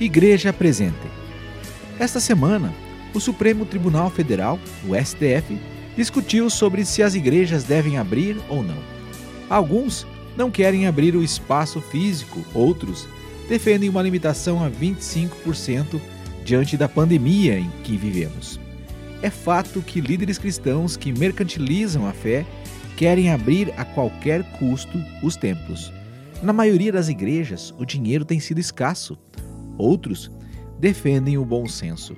Igreja Presente. Esta semana, o Supremo Tribunal Federal, o STF, discutiu sobre se as igrejas devem abrir ou não. Alguns não querem abrir o espaço físico, outros defendem uma limitação a 25% diante da pandemia em que vivemos. É fato que líderes cristãos que mercantilizam a fé querem abrir a qualquer custo os templos. Na maioria das igrejas, o dinheiro tem sido escasso. Outros defendem o bom senso,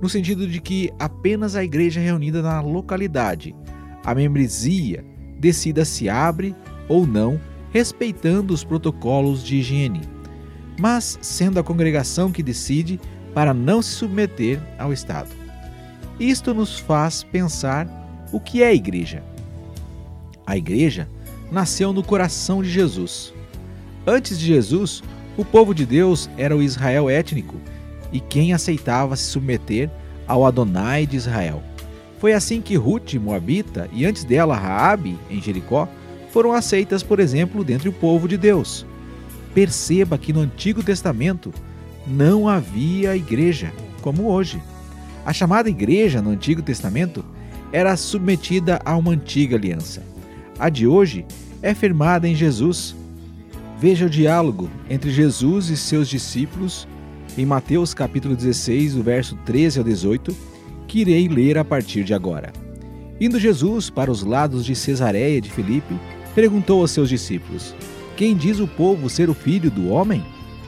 no sentido de que apenas a igreja reunida na localidade, a membresia, decida se abre ou não, respeitando os protocolos de higiene, mas sendo a congregação que decide para não se submeter ao Estado. Isto nos faz pensar o que é a igreja. A igreja nasceu no coração de Jesus. Antes de Jesus, o povo de Deus era o Israel étnico e quem aceitava se submeter ao Adonai de Israel. Foi assim que Ruth, Moabita, e antes dela Raabe, em Jericó, foram aceitas, por exemplo, dentre o povo de Deus. Perceba que no Antigo Testamento não havia igreja, como hoje. A chamada igreja no Antigo Testamento era submetida a uma antiga aliança. A de hoje é firmada em Jesus. Veja o diálogo entre Jesus e seus discípulos em Mateus capítulo 16, do verso 13 ao 18, que irei ler a partir de agora. Indo Jesus para os lados de Cesareia de Filipe, perguntou aos seus discípulos: Quem diz o povo ser o filho do homem?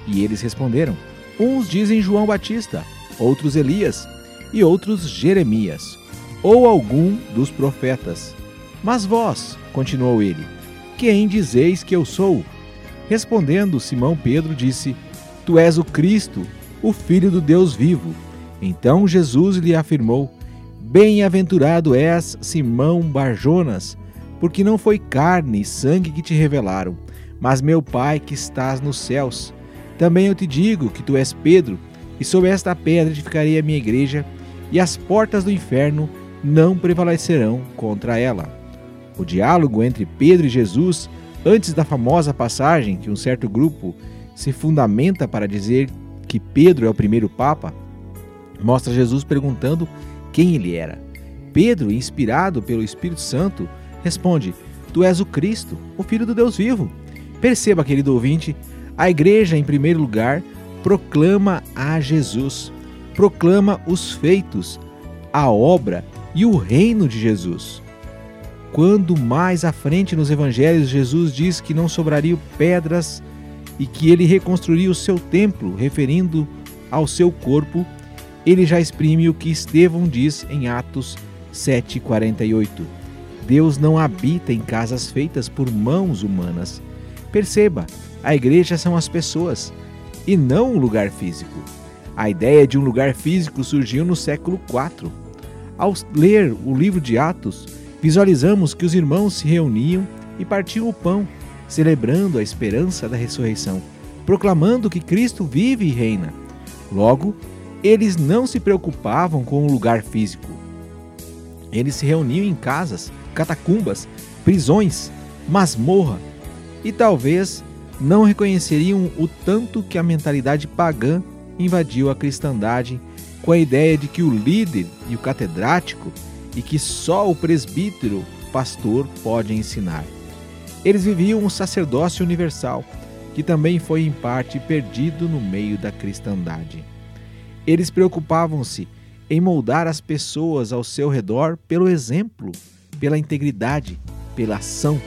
E eles responderam: Uns dizem João Batista, outros Elias, e outros Jeremias, ou algum dos profetas. Mas vós, continuou ele, quem dizeis que eu sou? Respondendo, Simão Pedro disse: Tu és o Cristo, o Filho do Deus vivo. Então Jesus lhe afirmou: Bem-aventurado és, Simão Barjonas, porque não foi carne e sangue que te revelaram, mas meu Pai que estás nos céus. Também eu te digo que tu és Pedro, e sobre esta pedra edificarei a minha igreja, e as portas do inferno não prevalecerão contra ela. O diálogo entre Pedro e Jesus, antes da famosa passagem que um certo grupo se fundamenta para dizer que Pedro é o primeiro Papa, mostra Jesus perguntando quem ele era. Pedro, inspirado pelo Espírito Santo, responde: Tu és o Cristo, o Filho do Deus vivo. Perceba, querido ouvinte, a igreja, em primeiro lugar, proclama a Jesus, proclama os feitos, a obra e o reino de Jesus. Quando mais à frente nos evangelhos Jesus diz que não sobrariam pedras e que ele reconstruiria o seu templo, referindo ao seu corpo, ele já exprime o que Estevão diz em Atos 7:48. Deus não habita em casas feitas por mãos humanas. Perceba, a igreja são as pessoas e não um lugar físico. A ideia de um lugar físico surgiu no século IV. Ao ler o livro de Atos, visualizamos que os irmãos se reuniam e partiam o pão celebrando a esperança da ressurreição, proclamando que Cristo vive e reina. Logo, eles não se preocupavam com o lugar físico. Eles se reuniam em casas, catacumbas, prisões, masmorra e talvez não reconheceriam o tanto que a mentalidade pagã invadiu a cristandade com a ideia de que o líder e o catedrático e que só o presbítero, pastor, pode ensinar. Eles viviam um sacerdócio universal, que também foi em parte perdido no meio da cristandade. Eles preocupavam-se em moldar as pessoas ao seu redor pelo exemplo, pela integridade, pela ação,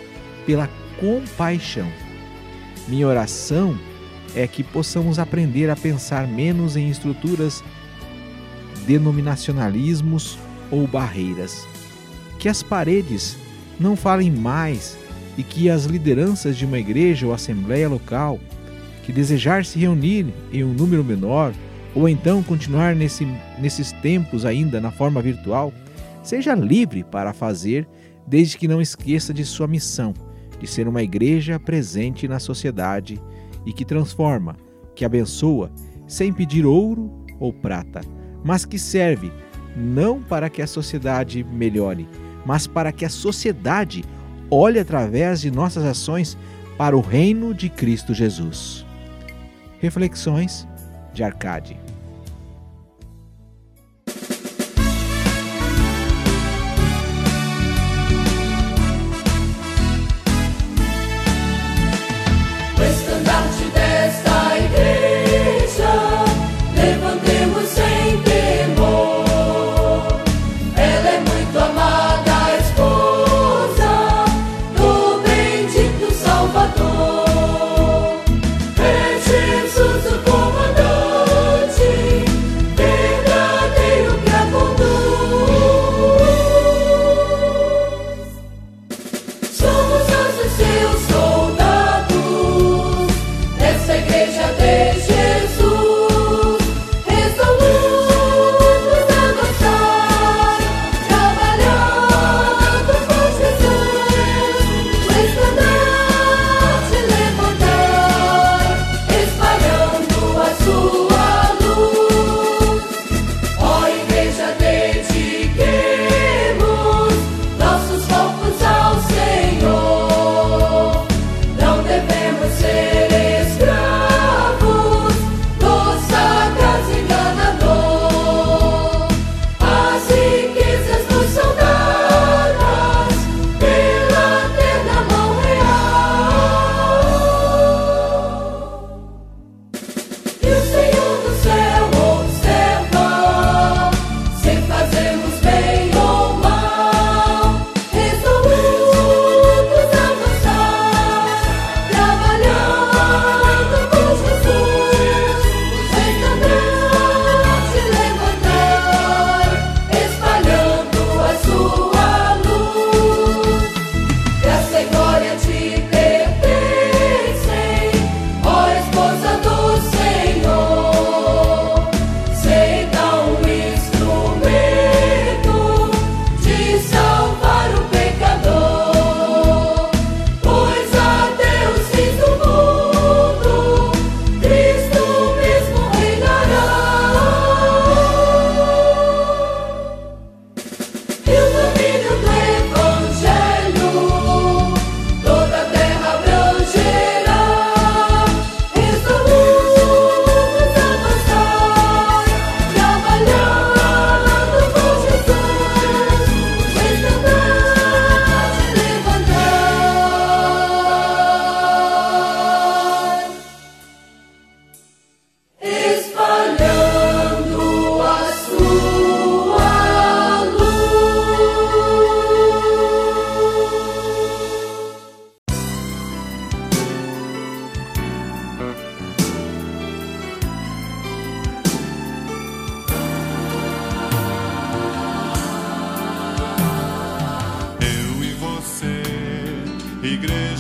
pela compaixão. Minha oração é que possamos aprender a pensar menos em estruturas, denominacionalismos ou barreiras. Que as paredes não falem mais e que as lideranças de uma igreja ou assembleia local que desejar se reunir em um número menor ou então continuar nesse, nesses tempos ainda na forma virtual, seja livre para fazer, desde que não esqueça de sua missão, de ser uma igreja presente na sociedade e que transforma, que abençoa, sem pedir ouro ou prata, mas que serve não para que a sociedade melhore, mas para que a sociedade olhe através de nossas ações para o reino de Cristo Jesus. Reflexões de Arcade.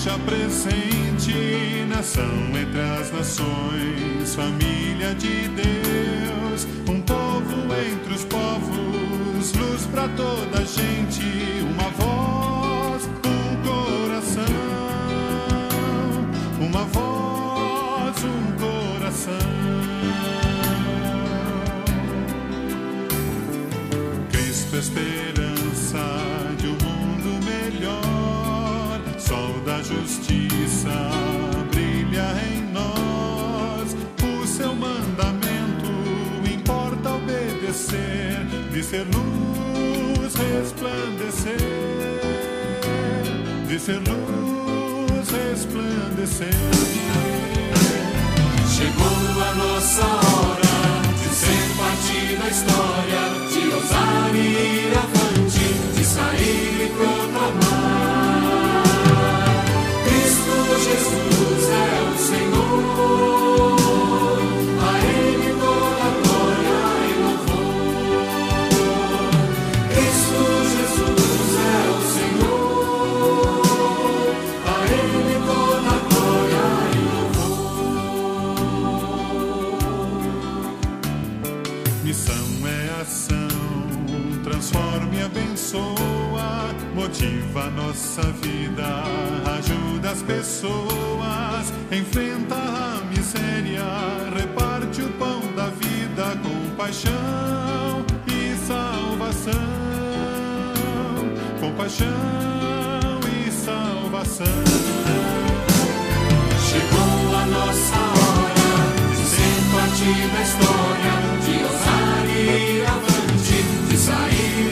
te presente nação entre as nações, família de Deus, um povo entre os povos, luz para toda a gente. de ser luz resplandecer, de ser luz resplandecer. Chegou a nossa hora de ser parte da história. pessoas, enfrenta a miséria, reparte o pão da vida com paixão e salvação. Com paixão e salvação. Chegou a nossa hora, sem parte da história, de ousar e avante, de sair.